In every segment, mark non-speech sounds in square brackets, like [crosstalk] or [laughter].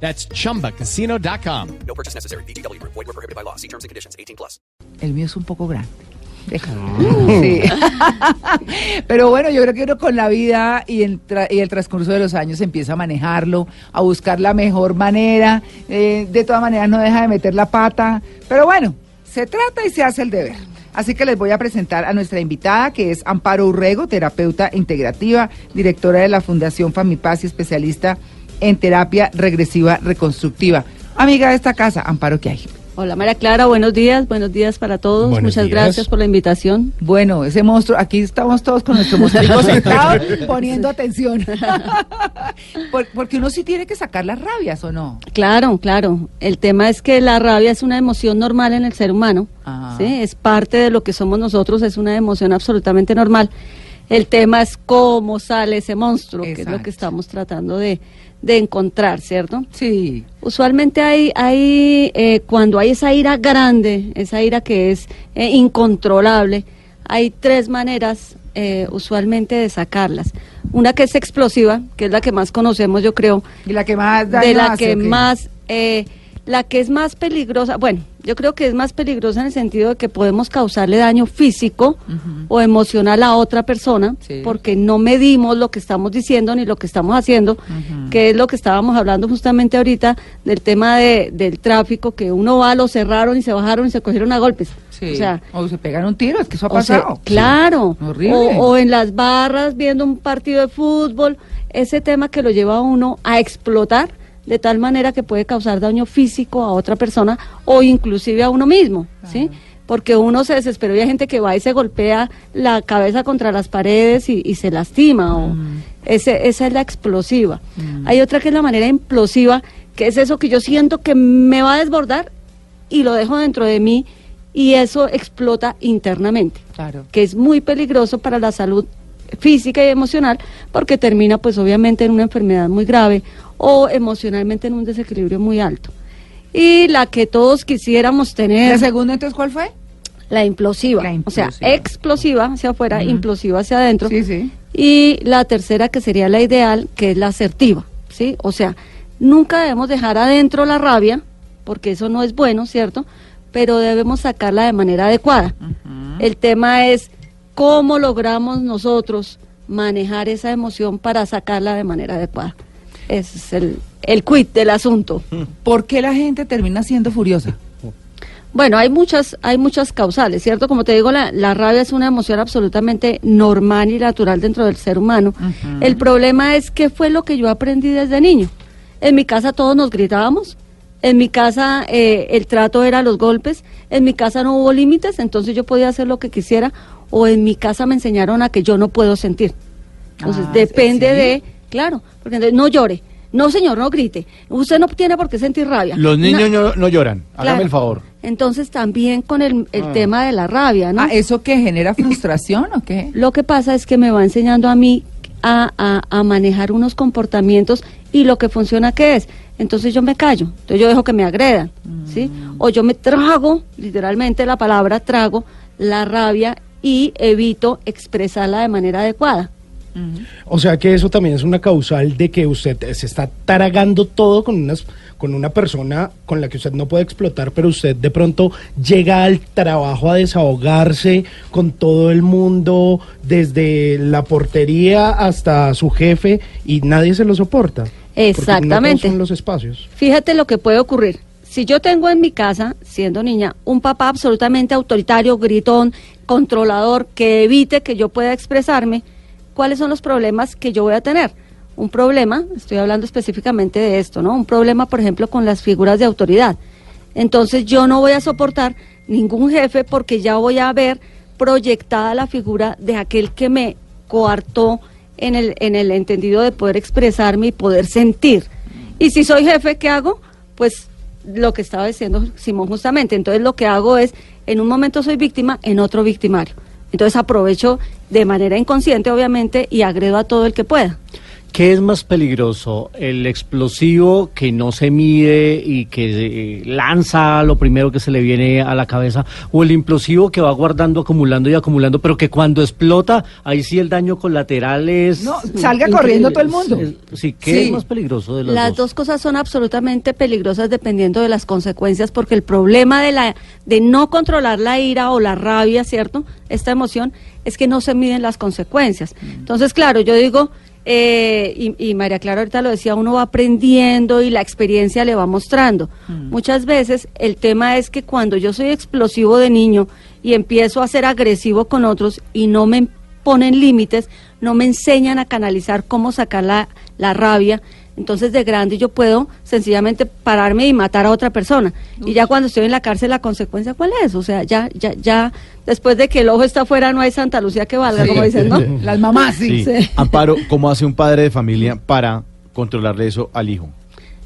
That's chumbacasino.com. No purchase necessary. BGW. Void were prohibited by law. See terms and conditions. 18 plus. El mío es un poco grande. [laughs] Sí. [laughs] Pero bueno, yo creo que uno con la vida y el, tra- y el transcurso de los años empieza a manejarlo, a buscar la mejor manera. eh, de todas maneras no deja de meter la pata. Pero bueno, se trata y se hace el deber. Así que les voy a presentar a nuestra invitada, que es Amparo Urrego, terapeuta integrativa, directora de la Fundación Famipaz y especialista en terapia regresiva reconstructiva. Amiga de esta casa, Amparo, ¿qué hay? Hola María Clara, buenos días, buenos días para todos. Buenos Muchas días. gracias por la invitación. Bueno, ese monstruo, aquí estamos todos con nuestro monstruo [laughs] sentado poniendo atención. [laughs] Por- Porque uno sí tiene que sacar las rabias, ¿o no? Claro, claro. El tema es que la rabia es una emoción normal en el ser humano. Ajá. ¿sí? Es parte de lo que somos nosotros, es una emoción absolutamente normal. El tema es cómo sale ese monstruo, que es lo que estamos tratando de, de encontrar, ¿cierto? Sí. Usualmente hay, hay eh, cuando hay esa ira grande, esa ira que es eh, incontrolable, hay tres maneras eh, usualmente de sacarlas. Una que es explosiva, que es la que más conocemos, yo creo, Y la que más daño de la hace, que más, eh, la que es más peligrosa, bueno, yo creo que es más peligrosa en el sentido de que podemos causarle daño físico o emocional a otra persona, Sí. porque no medimos lo que estamos diciendo ni lo que estamos haciendo, que es lo que estábamos hablando justamente ahorita del tema de, del tráfico, que uno va, lo cerraron y se bajaron y se cogieron a golpes. Sí. O sea, o se pegan un tiro, es que eso ha pasado. claro. Horrible. O, o en las barras viendo un partido de fútbol, ese tema que lo lleva a uno a explotar de tal manera que puede causar daño físico a otra persona o inclusive a uno mismo, ¿sí? Porque uno se desesperó y hay gente que va y se golpea la cabeza contra las paredes y, y se lastima. O Mm. ese, esa es la explosiva. Hay otra que es la manera implosiva, que es eso que yo siento que me va a desbordar y lo dejo dentro de mí y eso explota internamente Claro. que es muy peligroso para la salud física y emocional porque termina pues obviamente en una enfermedad muy grave o emocionalmente en un desequilibrio muy alto. Y la que todos quisiéramos ¿La tener, segunda entonces cuál fue? la implosiva, La o sea, explosiva hacia afuera, implosiva hacia adentro. Sí, sí. Y la tercera que sería la ideal, que es la asertiva, ¿sí? O sea, nunca debemos dejar adentro la rabia, porque eso no es bueno, ¿cierto? Pero debemos sacarla de manera adecuada. El tema es cómo logramos nosotros manejar esa emoción para sacarla de manera adecuada. Ese es el, el quid del asunto. ¿Por qué la gente termina siendo furiosa? Bueno, hay muchas, hay muchas causales, ¿cierto? Como te digo, la, la rabia es una emoción absolutamente normal y natural dentro del ser humano. El problema es qué fue lo que yo aprendí desde niño. En mi casa todos nos gritábamos, en mi casa eh, el trato era los golpes, en mi casa no hubo límites, entonces yo podía hacer lo que quisiera, o en mi casa me enseñaron a que yo no puedo sentir. Entonces Ah, depende ¿sí? de, claro, porque entonces no llore, no señor, no grite, usted no tiene por qué sentir rabia. Los niños No- lloran. Hágame Claro. el favor. entonces también con el, el tema de la rabia, ¿no? Ah, ¿Eso que genera [coughs] frustración o qué? Lo que pasa es que me va enseñando a mí a, a- a manejar unos comportamientos y lo que funciona qué es. Entonces yo me callo, entonces yo dejo que me agredan, ¿sí? O yo me trago, literalmente la palabra trago, la rabia y evito expresarla de manera adecuada. O sea que eso también es una causal de que usted se está taragando todo con unas con una persona con la que usted no puede explotar, pero usted de pronto llega al trabajo a desahogarse con todo el mundo, desde la portería hasta su jefe, y nadie se lo soporta. No Exactamente. son los espacios. Fíjate lo que puede ocurrir. Si yo tengo en mi casa, siendo niña, un papá absolutamente autoritario, gritón, controlador, que evite que yo pueda expresarme, ¿cuáles son los problemas que yo voy a tener? Un problema, estoy hablando específicamente de esto, ¿no? Un problema, por ejemplo, con las figuras de autoridad. Entonces yo no voy a soportar ningún jefe porque ya voy a ver proyectada la figura de aquel que me coartó en el, en el entendido de poder expresarme y poder sentir. Y si soy jefe, ¿qué hago? Pues lo que estaba diciendo Simón justamente. Entonces lo que hago es, en un momento soy víctima, en otro victimario. Entonces aprovecho de manera inconsciente, obviamente, y agredo a todo el que pueda. ¿Qué es más peligroso? ¿El explosivo que no se mide y que eh, lanza lo primero que se le viene a la cabeza? ¿O el implosivo que va guardando, acumulando y acumulando, pero que cuando explota, ahí sí el daño colateral es... No, salga corriendo todo el mundo. Es- Sí, ¿qué Sí. es más peligroso de los Las dos cosas son absolutamente peligrosas dependiendo de las consecuencias, porque el problema de la de no controlar la ira o la rabia, ¿cierto? Esta emoción es que no se miden las consecuencias. Entonces, claro, yo digo eh, y, y María Clara ahorita lo decía, uno va aprendiendo y la experiencia le va mostrando. Muchas veces el tema es que cuando yo soy explosivo de niño y empiezo a ser agresivo con otros y no me ponen límites, no me enseñan a canalizar cómo sacar la, la rabia, entonces de grande yo puedo sencillamente pararme y matar a otra persona. Y ya cuando estoy en la cárcel, la consecuencia, ¿cuál es? O sea, ya, ya, ya, después de que el ojo está afuera, no hay Santa Lucía que valga, como dicen, ¿no? [laughs] Las mamás, sí. Sí. Amparo, [laughs] ¿cómo hace un padre de familia para controlarle eso al hijo?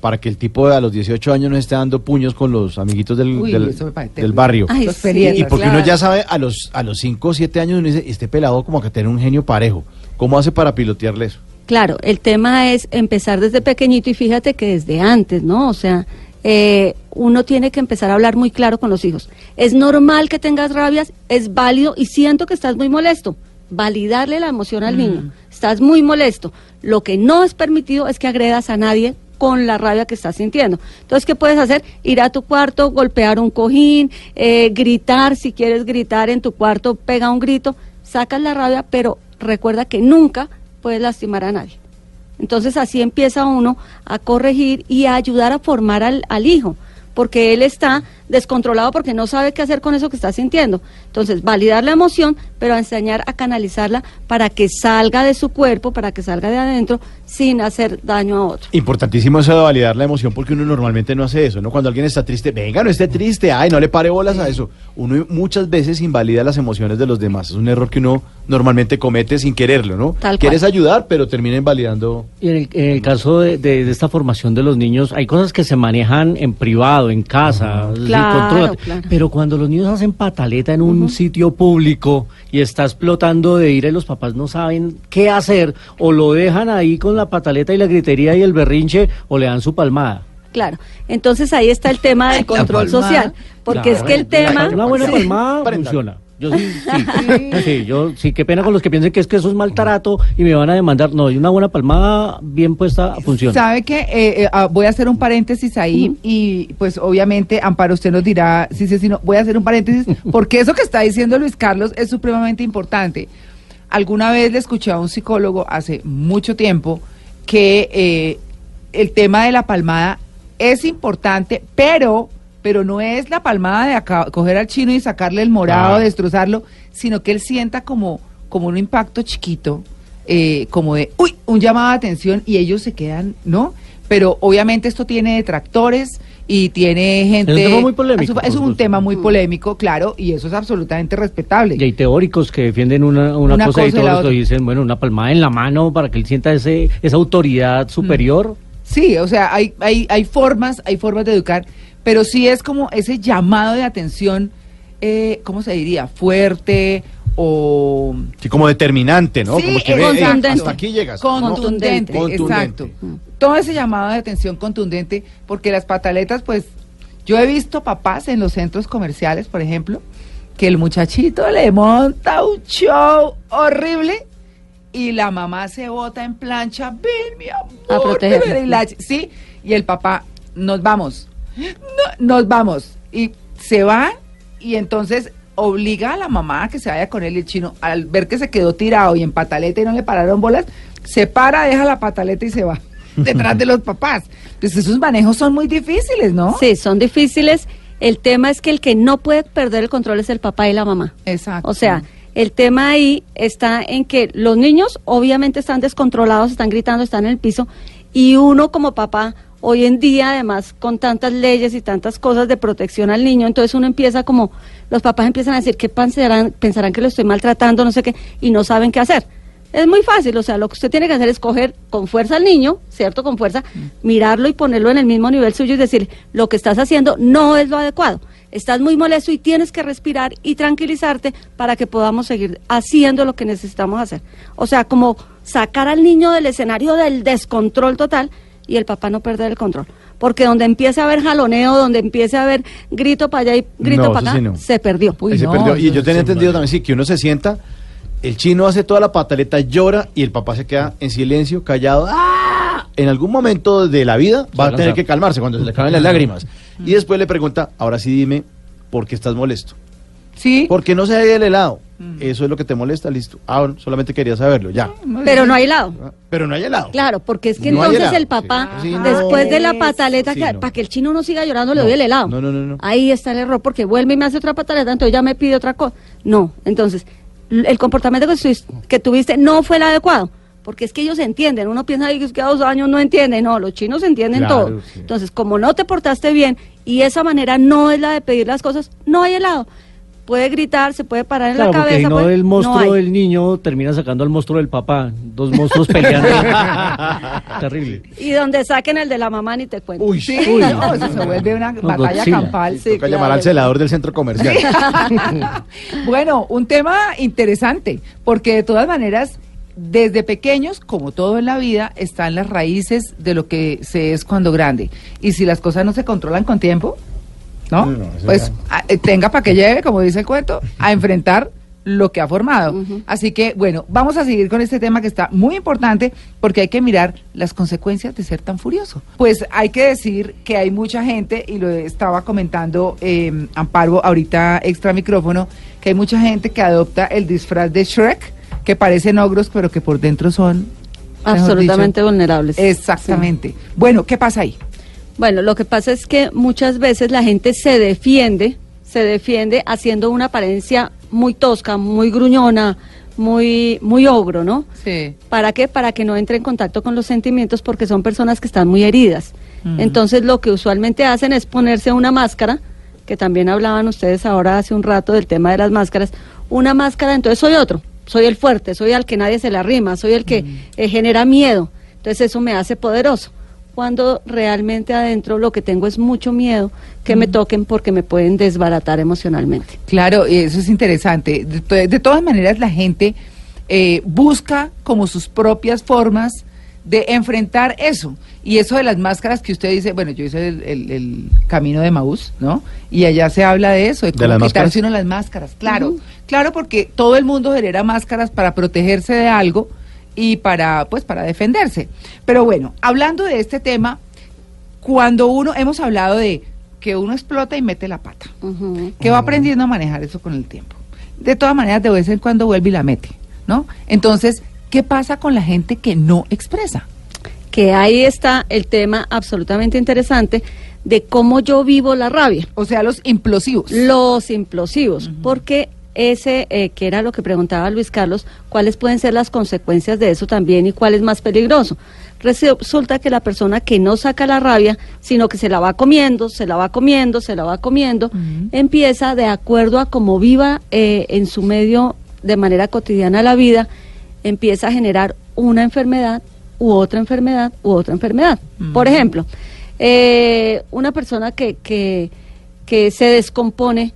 Para que el tipo de a los 18 años no esté dando puños con los amiguitos del, Uy, del, barrio. Ay, y porque uno ya sabe a los a los 5 o 7 años uno dice, este pelado como que tiene un genio parejo. ¿Cómo hace para pilotearle eso? Claro, el tema es empezar desde pequeñito y fíjate que desde antes, ¿no? O sea, eh, uno tiene que empezar a hablar muy claro con los hijos. Es normal que tengas rabias, es válido y siento que estás muy molesto. Validarle la emoción al niño. Estás muy molesto. Lo que no es permitido es que agredas a nadie con la rabia que estás sintiendo. Entonces, ¿qué puedes hacer? Ir a tu cuarto, golpear un cojín, eh, gritar, si quieres gritar en tu cuarto, pega un grito, sacas la rabia, pero recuerda que nunca puedes lastimar a nadie. Entonces así empieza uno a corregir y a ayudar a formar al, al hijo, porque él está descontrolado porque no sabe qué hacer con eso que está sintiendo. Entonces, validar la emoción, pero enseñar a canalizarla para que salga de su cuerpo, para que salga de adentro, sin hacer daño a otro. Importantísimo eso de validar la emoción porque uno normalmente no hace eso, ¿no? Cuando alguien está triste, venga, no esté triste, ay, no le pare bolas a eso. Uno muchas veces invalida las emociones de los demás. Es un error que uno normalmente comete sin quererlo, ¿no? Tal cual. Quieres ayudar, pero termina invalidando. Y en el, en el caso de, de- de esta formación de los niños, hay cosas que se manejan en privado, en casa, Claro, claro. pero cuando los niños hacen pataleta en un sitio público y está explotando de ira y los papás no saben qué hacer, o lo dejan ahí con la pataleta y la gritería y el berrinche, o le dan su palmada. Claro. Entonces ahí está el tema del [laughs] control social, porque es que el tema... Una buena palmada funciona. Yo sí, [laughs] sí, sí, yo sí, qué pena con los que piensen que es que eso es maltrato y me van a demandar. No, y una buena palmada bien puesta funciona. ¿Sabe que eh, eh, ah, voy a hacer un paréntesis ahí y pues obviamente Amparo usted nos dirá sí sí sí no voy a hacer un paréntesis [laughs] porque eso que está diciendo Luis Carlos es supremamente importante. Alguna vez le escuché a un psicólogo hace mucho tiempo que eh, el tema de la palmada es importante, pero pero no es la palmada de acá- coger al chino y sacarle el morado, Ah. destrozarlo, sino que él sienta como como un impacto chiquito eh, como de, uy, un llamado de atención y ellos se quedan, ¿no? Pero obviamente esto tiene detractores y tiene gente... Es un tema muy polémico, Es un, tema muy polémico, claro, y eso es absolutamente respetable. Y hay teóricos que defienden una, una, Una cosa, cosa y todos que dicen, bueno, una palmada en la mano para que él sienta ese, esa autoridad superior. Sí, o sea, hay, hay, hay formas, hay formas de educar, pero sí es como ese llamado de atención, eh, ¿cómo se diría? Fuerte o... Sí, como determinante, ¿no? Sí, como que es ve, "Ey, contundente. hasta aquí llegas. ¿no? Contundente, Contundente. exacto. Todo ese llamado de atención contundente, porque las pataletas, pues, yo he visto papás en los centros comerciales, por ejemplo, que el muchachito le monta un show horrible y la mamá se bota en plancha, ven mi amor, A protegerla. ven", y la- sí, y el papá, nos vamos, no, nos vamos, y se va, y entonces obliga a la mamá a que se vaya con él y el chino, al ver que se quedó tirado y en pataleta y no le pararon bolas, se para, deja la pataleta y se va [laughs] detrás de los papás. Pues esos manejos son muy difíciles, ¿no? Sí, son difíciles. El tema es que el que no puede perder el control es el papá y la mamá. Exacto. O sea, el tema ahí está en que los niños obviamente están descontrolados, están gritando, están en el piso, y uno como papá, hoy en día además con tantas leyes y tantas cosas de protección al niño, entonces uno empieza como, los papás empiezan a decir, ¿qué pensarán, pensarán que lo estoy maltratando, no sé qué, y no saben qué hacer. Es muy fácil, o sea, lo que usted tiene que hacer es coger con fuerza al niño, ¿cierto? Con fuerza, mirarlo y ponerlo en el mismo nivel suyo y decir, lo que estás haciendo no es lo adecuado. Estás muy molesto y tienes que respirar y tranquilizarte para que podamos seguir haciendo lo que necesitamos hacer. O sea, como sacar al niño del escenario del descontrol total y el papá no perder el control. Porque donde empiece a haber jaloneo, donde empiece a haber grito para allá y grito No, para acá, sí no. se perdió. Uy, se no, perdió. Y yo tenía entendido también, sí, que uno se sienta, el chino hace toda la pataleta, llora y el papá se queda en silencio, callado. ¡Ah! En algún momento de la vida va a tener que calmarse cuando se le caen las lágrimas. Y después le pregunta, ahora sí dime, ¿por qué estás molesto? Sí. ¿Por qué no se haya el helado? Eso es lo que te molesta, listo. Ah, bueno, solamente quería saberlo, ya. Pero no hay lado. Ah, Pero no hay helado. Claro, porque es que No entonces helado. el papá, Sí. Sí, no. después de la pataleta, Sí, que- no. para que el chino no siga llorando, le doy el helado. No, no, no, no. Ahí está el error, porque vuelve y me hace otra pataleta, entonces ya me pide otra cosa. No, entonces, el comportamiento que, tuvis- que tuviste no fue el adecuado. Porque es que ellos entienden, uno piensa "Ay, es que a dos años no entienden, no, los chinos entienden Claro, todo. sí. Entonces, como no te portaste bien y esa manera no es la de pedir las cosas, no hay helado. Puede gritar, se puede parar en Claro, la porque cabeza. si no puede- el monstruo no del niño termina sacando al monstruo del papá. Dos monstruos peleando. [laughs] Terrible. Y donde saquen el de la mamá ni te cuento. Uy, Sí, Uy. no, eso se vuelve una No, batalla Godzilla. campal. Sí, Toca claro. llamar al celador del centro comercial. [laughs] Bueno, un tema interesante, porque de todas maneras, desde pequeños, como todo en la vida, están las raíces de lo que se es cuando grande. Y si las cosas no se controlan con tiempo, ¿no? No, pues a- eh, tenga para que lleve, como dice el cuento, a enfrentar lo que ha formado. Así que, bueno, vamos a seguir con este tema que está muy importante porque hay que mirar las consecuencias de ser tan furioso. Pues hay que decir que hay mucha gente, y lo estaba comentando eh, Amparo ahorita extra micrófono, que hay mucha gente que adopta el disfraz de Shrek, que parecen ogros, pero que por dentro son... Absolutamente dicho, vulnerables. Exactamente. Bueno, ¿qué pasa ahí? Bueno, lo que pasa es que muchas veces la gente se defiende, se defiende haciendo una apariencia muy tosca, muy gruñona, muy, muy ogro, ¿no? Sí. ¿Para qué? Para que no entre en contacto con los sentimientos porque son personas que están muy heridas. Entonces lo que usualmente hacen es ponerse una máscara, que también hablaban ustedes ahora hace un rato del tema de las máscaras, una máscara, entonces soy otro, soy el fuerte, soy al que nadie se le arrima, soy el que eh, genera miedo, entonces eso me hace poderoso. Cuando realmente adentro lo que tengo es mucho miedo que me toquen porque me pueden desbaratar emocionalmente. Claro, y eso es interesante. De, to- de todas maneras, la gente eh, busca como sus propias formas de enfrentar eso. Y eso de las máscaras que usted dice, bueno, yo hice el, el- el camino de Maús, ¿no? Y allá se habla de eso, de cómo las quitarse máscaras? uno las máscaras. Claro, claro, porque todo el mundo genera máscaras para protegerse de algo y para, pues, para defenderse. Pero bueno, hablando de este tema, cuando uno, hemos hablado de que uno explota y mete la pata que va aprendiendo a manejar eso con el tiempo. De todas maneras, de vez en cuando vuelve y la mete, ¿no? Entonces, ¿qué pasa con la gente que no expresa? que ahí está el tema absolutamente interesante de cómo yo vivo la rabia, O sea, los implosivos. los implosivos, porque ese eh, que era lo que preguntaba Luis Carlos, cuáles pueden ser las consecuencias de eso también y cuál es más peligroso. Resulta que la persona que no saca la rabia, sino que se la va comiendo, se la va comiendo, se la va comiendo, empieza de acuerdo a cómo viva eh, en su medio de manera cotidiana la vida, empieza a generar una enfermedad u otra enfermedad u otra enfermedad. Por ejemplo, eh, una persona que, que, que se descompone,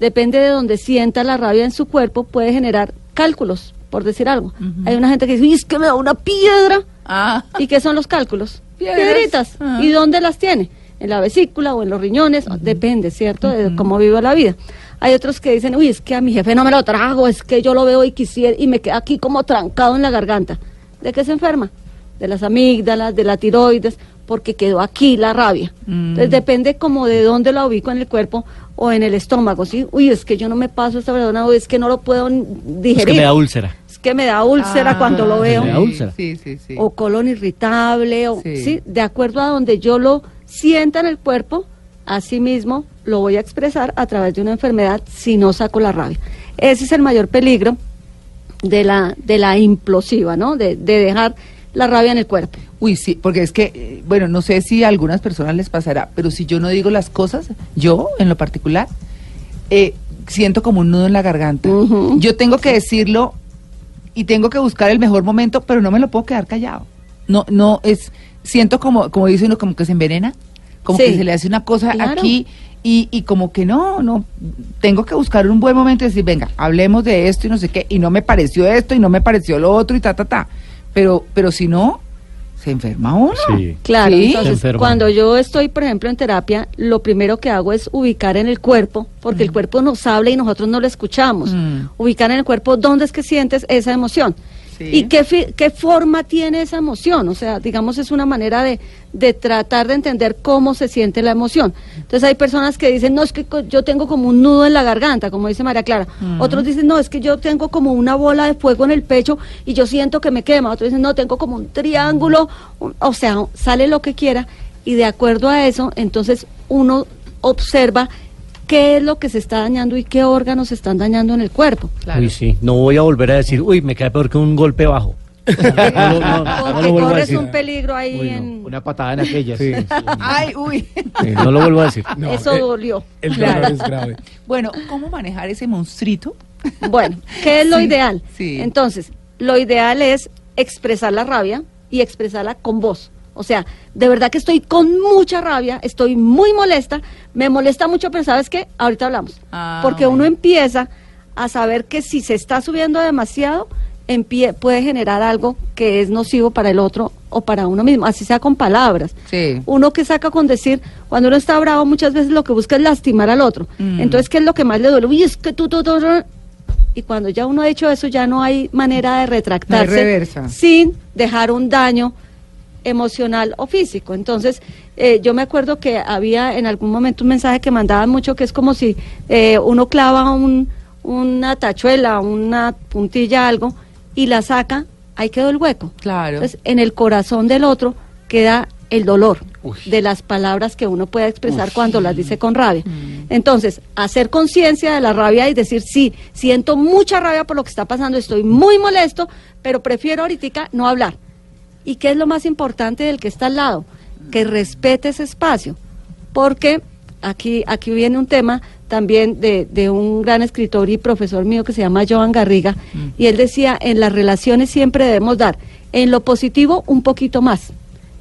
depende de donde sienta la rabia en su cuerpo, puede generar cálculos, por decir algo. Hay una gente que dice, "Uy, es que me da una piedra. Ah, ¿Y qué son los cálculos? [laughs] Piedras. Piedritas. Ah. ¿Y dónde las tiene? ¿En la vesícula o en los riñones? Depende, ¿cierto? De cómo vivo la vida. Hay otros que dicen, uy, es que a mi jefe no me lo trago, es que yo lo veo y quisiera, y me queda aquí como trancado en la garganta. ¿De qué se enferma? De las amígdalas, de la tiroides, porque quedó aquí la rabia. Mm. Entonces depende como de dónde la ubico en el cuerpo o en el estómago, ¿sí? Uy, es que yo no me paso esta verdad, o es que no lo puedo digerir. Es que me da úlcera. Es que me da úlcera Ah, cuando lo veo Me da úlcera. Sí, sí, sí. o colon irritable, o, Sí. sí. de acuerdo a donde yo lo sienta en el cuerpo, así mismo lo voy a expresar a través de una enfermedad si no saco la rabia. Ese es el mayor peligro de la, de la implosiva, ¿no? De, de dejar la rabia en el cuerpo. Uy, sí, porque es que, eh, bueno, no sé si a algunas personas les pasará, pero si yo no digo las cosas, yo en lo particular, eh, siento como un nudo en la garganta. Yo tengo que decirlo y tengo que buscar el mejor momento, pero no me lo puedo quedar callado. No, no es, siento como, como dice uno, como que se envenena, como Sí. que se le hace una cosa Claro. aquí y, y como que no, no, tengo que buscar un buen momento y decir, venga, hablemos de esto y no sé qué, y no me pareció esto y no me pareció lo otro y ta, ta, ta. Pero, pero si no, se enferma uno. Sí. Claro, Sí. Entonces cuando yo estoy, por ejemplo, en terapia, lo primero que hago es ubicar en el cuerpo, porque el cuerpo nos habla y nosotros no lo escuchamos. Mm. Ubicar en el cuerpo dónde es que sientes esa emoción. Sí. ¿Y qué, fi- qué forma tiene esa emoción? O sea, digamos, es una manera de, de tratar de entender cómo se siente la emoción. Entonces hay personas que dicen, no, es que yo tengo como un nudo en la garganta, como dice María Clara. Otros dicen, no, es que yo tengo como una bola de fuego en el pecho y yo siento que me quema. Otros dicen, no, tengo como un triángulo. O sea, sale lo que quiera y de acuerdo a eso, entonces uno observa qué es lo que se está dañando y qué órganos se están dañando en el cuerpo. Claro. Uy, sí. No voy a volver a decir, uy, me cae peor que un golpe bajo. [laughs] No, no, no, Porque corres un peligro ahí Uy, no. en... Una patada en aquellas. Sí, Ay, uy. sí, no lo vuelvo a decir. No, eso eh, dolió. El Claro. es grave. Bueno, ¿cómo manejar ese monstruito? Bueno, ¿qué es lo Sí, ideal? sí. Entonces, lo ideal es expresar la rabia y expresarla con voz. O sea, de verdad que estoy con mucha rabia, estoy muy molesta, me molesta mucho, pero ¿sabes qué? Ahorita hablamos. Ah, Porque uno empieza a saber que si se está subiendo demasiado, empie- puede generar algo que es nocivo para el otro o para uno mismo, así sea con palabras. Sí. Uno que saca con decir, cuando uno está bravo, muchas veces lo que busca es lastimar al otro. Mm. Entonces, ¿qué es lo que más le duele? Uy, es que tú, tú, tú, tú. Y cuando ya uno ha hecho eso, ya no hay manera de retractarse reversa. sin dejar un daño emocional o físico. Entonces, eh, yo me acuerdo que había en algún momento un mensaje que mandaban mucho que es como si eh, uno clava un, una tachuela, una puntilla, algo, y la saca, ahí quedó el hueco. Claro. Entonces, en el corazón del otro queda el dolor de las palabras que uno puede expresar cuando las dice con rabia. Entonces, hacer conciencia de la rabia y decir, sí, siento mucha rabia por lo que está pasando, estoy muy molesto, pero prefiero ahorita no hablar. ¿Y qué es lo más importante del que está al lado? Que respete ese espacio. Porque aquí, aquí viene un tema también de, de un gran escritor y profesor mío que se llama Joan Garriga, y él decía, en las relaciones siempre debemos dar, en lo positivo un poquito más,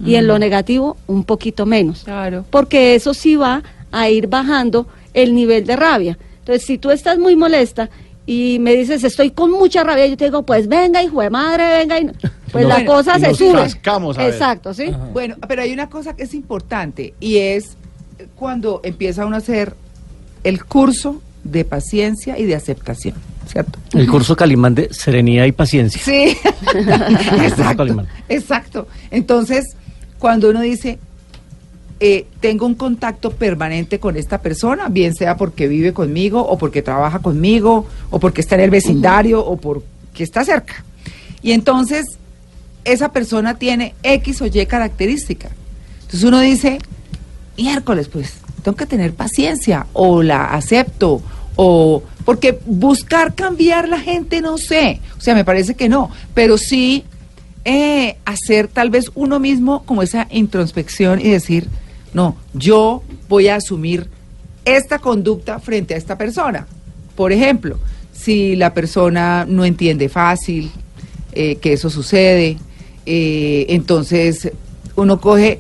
y en lo negativo un poquito menos Claro. porque eso sí va a ir bajando el nivel de rabia. Entonces, si tú estás muy molesta y me dices, estoy con mucha rabia, yo te digo, pues venga, hijo de madre, venga, y no- pues No, la bueno, cosa se nos sube. cascamos, a ver. Exacto, ¿sí? Bueno, pero hay una cosa que es importante y es cuando empieza uno a hacer el curso de paciencia y de aceptación, ¿cierto? El curso Calimán de Serenidad y Paciencia. Sí, [laughs] [laughs] exacto, Calimán. exacto. Entonces, cuando uno dice, eh, tengo un contacto permanente con esta persona, bien sea porque vive conmigo o porque trabaja conmigo o porque está en el vecindario o porque está cerca. Y entonces, esa persona tiene X o Y característica. Entonces uno dice, miércoles, pues, tengo que tener paciencia o la acepto o porque buscar cambiar la gente no sé, o sea, me parece que no, pero sí eh, hacer tal vez uno mismo como esa introspección y decir, no, yo voy a asumir esta conducta frente a esta persona. Por ejemplo, si la persona no entiende fácil eh, que eso sucede, eh, entonces uno coge,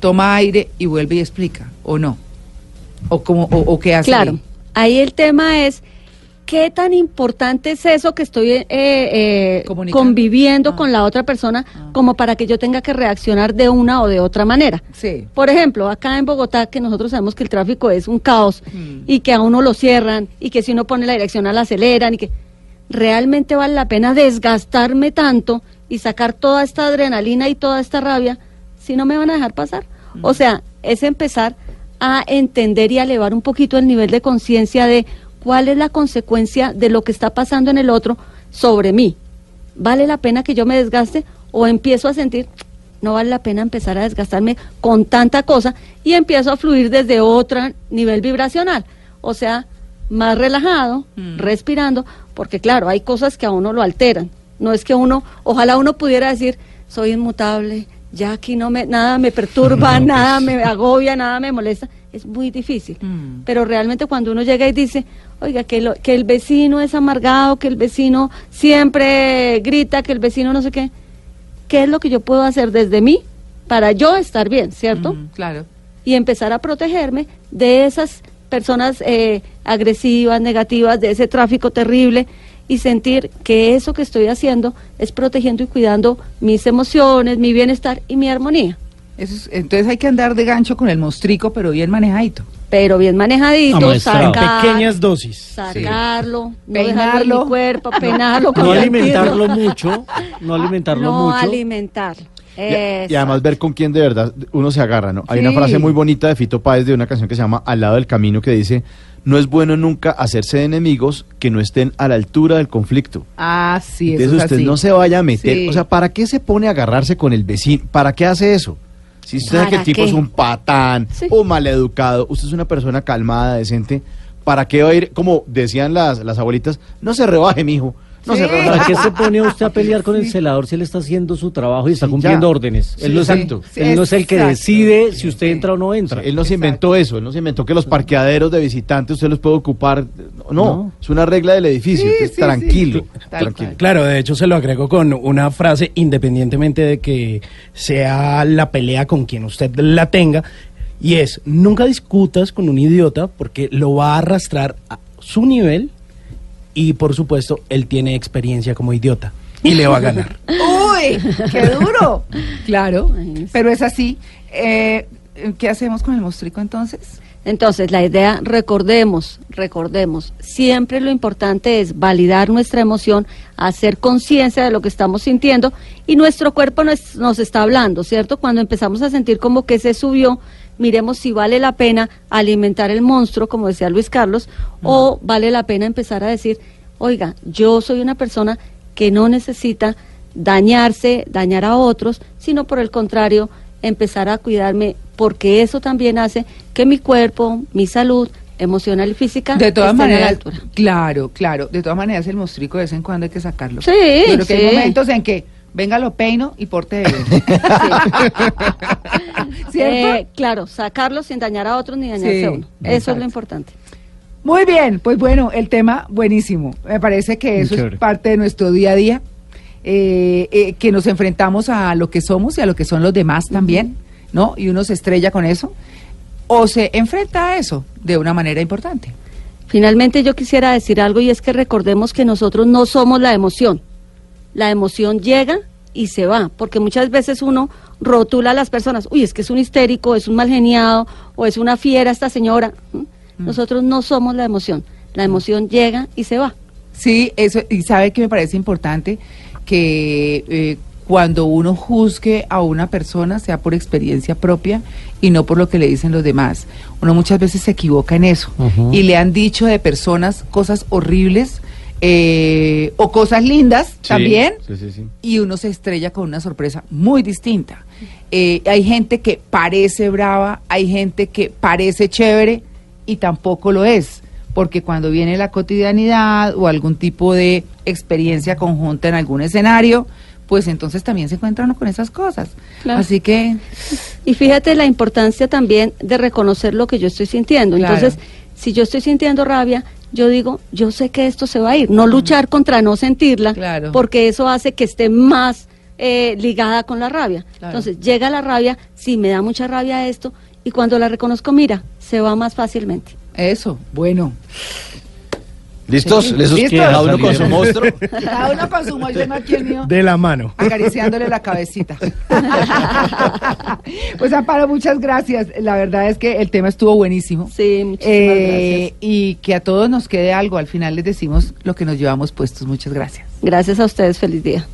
toma aire y vuelve y explica, o no, o como, o, o qué hace. Claro. ahí. Ahí el tema es qué tan importante es eso que estoy eh, eh, conviviendo Ah. con la otra persona como para que yo tenga que reaccionar de una o de otra manera. Sí. Por ejemplo, acá en Bogotá, que nosotros sabemos que el tráfico es un caos Mm. y que a uno lo cierran y que si uno pone la dirección la aceleran y que realmente vale la pena desgastarme tanto y sacar toda esta adrenalina y toda esta rabia si no me van a dejar pasar. O sea, es empezar a entender y a elevar un poquito el nivel de conciencia de cuál es la consecuencia de lo que está pasando en el otro sobre mí. ¿Vale la pena que yo me desgaste o empiezo a sentir no vale la pena empezar a desgastarme con tanta cosa y empiezo a fluir desde otro nivel vibracional? O sea, más relajado, respirando, porque claro, hay cosas que a uno lo alteran. No es que uno, ojalá uno pudiera decir, soy inmutable, ya aquí no me, nada me perturba, [laughs] nada me agobia, nada me molesta. es muy difícil. Mm. Pero realmente cuando uno llega y dice, oiga, que, lo- que el vecino es amargado, que el vecino siempre grita, que el vecino no sé qué, ¿qué es lo que yo puedo hacer desde mí para yo estar bien, ¿cierto? Mm, claro. y empezar a protegerme de esas personas eh, agresivas, negativas, de ese tráfico terrible y sentir que eso que estoy haciendo es protegiendo y cuidando mis emociones, mi bienestar y mi armonía. Eso es- entonces hay que andar de gancho con el mostrico, pero bien manejadito. Pero bien manejadito, sacar, pequeñas dosis. sacarlo, no Peinarlo. dejarlo en mi cuerpo, [laughs] peinarlo. No consentirlo. alimentarlo mucho, no alimentarlo No mucho. alimentarlo. Y, y además ver con quién de verdad uno se agarra, ¿no? Hay una frase muy bonita de Fito Páez de una canción que se llama Al lado del camino que dice, no es bueno nunca hacerse de enemigos que no estén a la altura del conflicto. Ah, sí, eso Entonces es usted así. no se vaya a meter, Sí. o sea, ¿para qué se pone a agarrarse con el vecino? ¿Para qué hace eso? Si usted sabe que el ¿Para tipo qué? es un patán Sí. o maleducado, usted es una persona calmada, decente, ¿para qué va a ir, como decían las, las abuelitas, no se rebaje, mijo, no Sí. se rebaje. ¿Para qué se pone usted a pelear con el celador si él está haciendo su trabajo y está Sí, cumpliendo ya. órdenes? Sí, él no es, exacto. el, él no es el que decide si usted entra o no entra. Él no se inventó eso, él no se inventó que los parqueaderos de visitantes usted los puede ocupar. No, No. es una regla del edificio. Sí, entonces, sí, tranquilo, tranquilo. Claro, de hecho se lo agrego con una frase, independientemente de que sea la pelea con quien usted la tenga, y es, nunca discutas con un idiota porque lo va a arrastrar a su nivel y por supuesto él tiene experiencia como idiota y le va a ganar. [laughs] ¡Uy! ¡Qué duro! Claro, pero es así. Eh, ¿Qué hacemos con el mostrico entonces? Entonces, la idea, recordemos, recordemos, siempre lo importante es validar nuestra emoción, hacer conciencia de lo que estamos sintiendo y nuestro cuerpo nos, nos está hablando, ¿cierto? Cuando empezamos a sentir como que se subió, miremos si vale la pena alimentar el monstruo, como decía Luis Carlos, o vale la pena empezar a decir, oiga, yo soy una persona que no necesita dañarse, dañar a otros, sino por el contrario, empezar a cuidarme, porque eso también hace que mi cuerpo, mi salud emocional y física De todas a la maneras, altura. claro, claro. De todas maneras, el mostrico de vez en cuando hay que sacarlo. Sí, creo que hay momentos en que venga lo peino y porte de. [laughs] Eh, claro, sacarlo sin dañar a otros ni dañarse Sí, a uno. Eso es lo importante. Muy bien, pues bueno, el tema buenísimo. Me parece que eso es parte de nuestro día a día, eh, eh, que nos enfrentamos a lo que somos y a lo que son los demás también, ¿no? Y uno se estrella con eso, o se enfrenta a eso de una manera importante. Finalmente yo quisiera decir algo y es que recordemos que nosotros no somos la emoción. La emoción llega y se va, porque muchas veces uno rotula a las personas, uy, es que es un histérico, es un mal geniado o es una fiera esta señora. ¿Mm? Nosotros no somos la emoción. La emoción llega y se va. Sí, eso, y sabe que me parece importante que eh, cuando uno juzgue a una persona sea por experiencia propia y no por lo que le dicen los demás. Uno muchas veces se equivoca en eso y le han dicho de personas cosas horribles eh, o cosas lindas Sí, también Sí, sí, sí. y uno se estrella con una sorpresa muy distinta. Eh, hay gente que parece brava, hay gente que parece chévere y tampoco lo es, porque cuando viene la cotidianidad o algún tipo de experiencia conjunta en algún escenario, pues entonces también se encuentra uno con esas cosas. Claro. Así que Y fíjate la importancia también de reconocer lo que yo estoy sintiendo. Claro. Entonces, si yo estoy sintiendo rabia, yo digo, yo sé que esto se va a ir. No luchar contra no sentirla, Claro. porque eso hace que esté más eh, ligada con la rabia. Claro. Entonces, llega la rabia, sí, me da mucha rabia esto, y cuando la reconozco, mira, se va más fácilmente. eso, bueno. ¿Listos? Sí. ¿Listos? ¿Listos? Cada uno con su monstruo. Cada uno con su mollón aquí el mío. De la mano. acariciándole la cabecita. pues Amparo, muchas gracias. La verdad es que el tema estuvo buenísimo. Sí, muchísimas Eh, gracias. y que a todos nos quede algo. Al final les decimos lo que nos llevamos puestos. Muchas gracias. Gracias a ustedes, feliz día.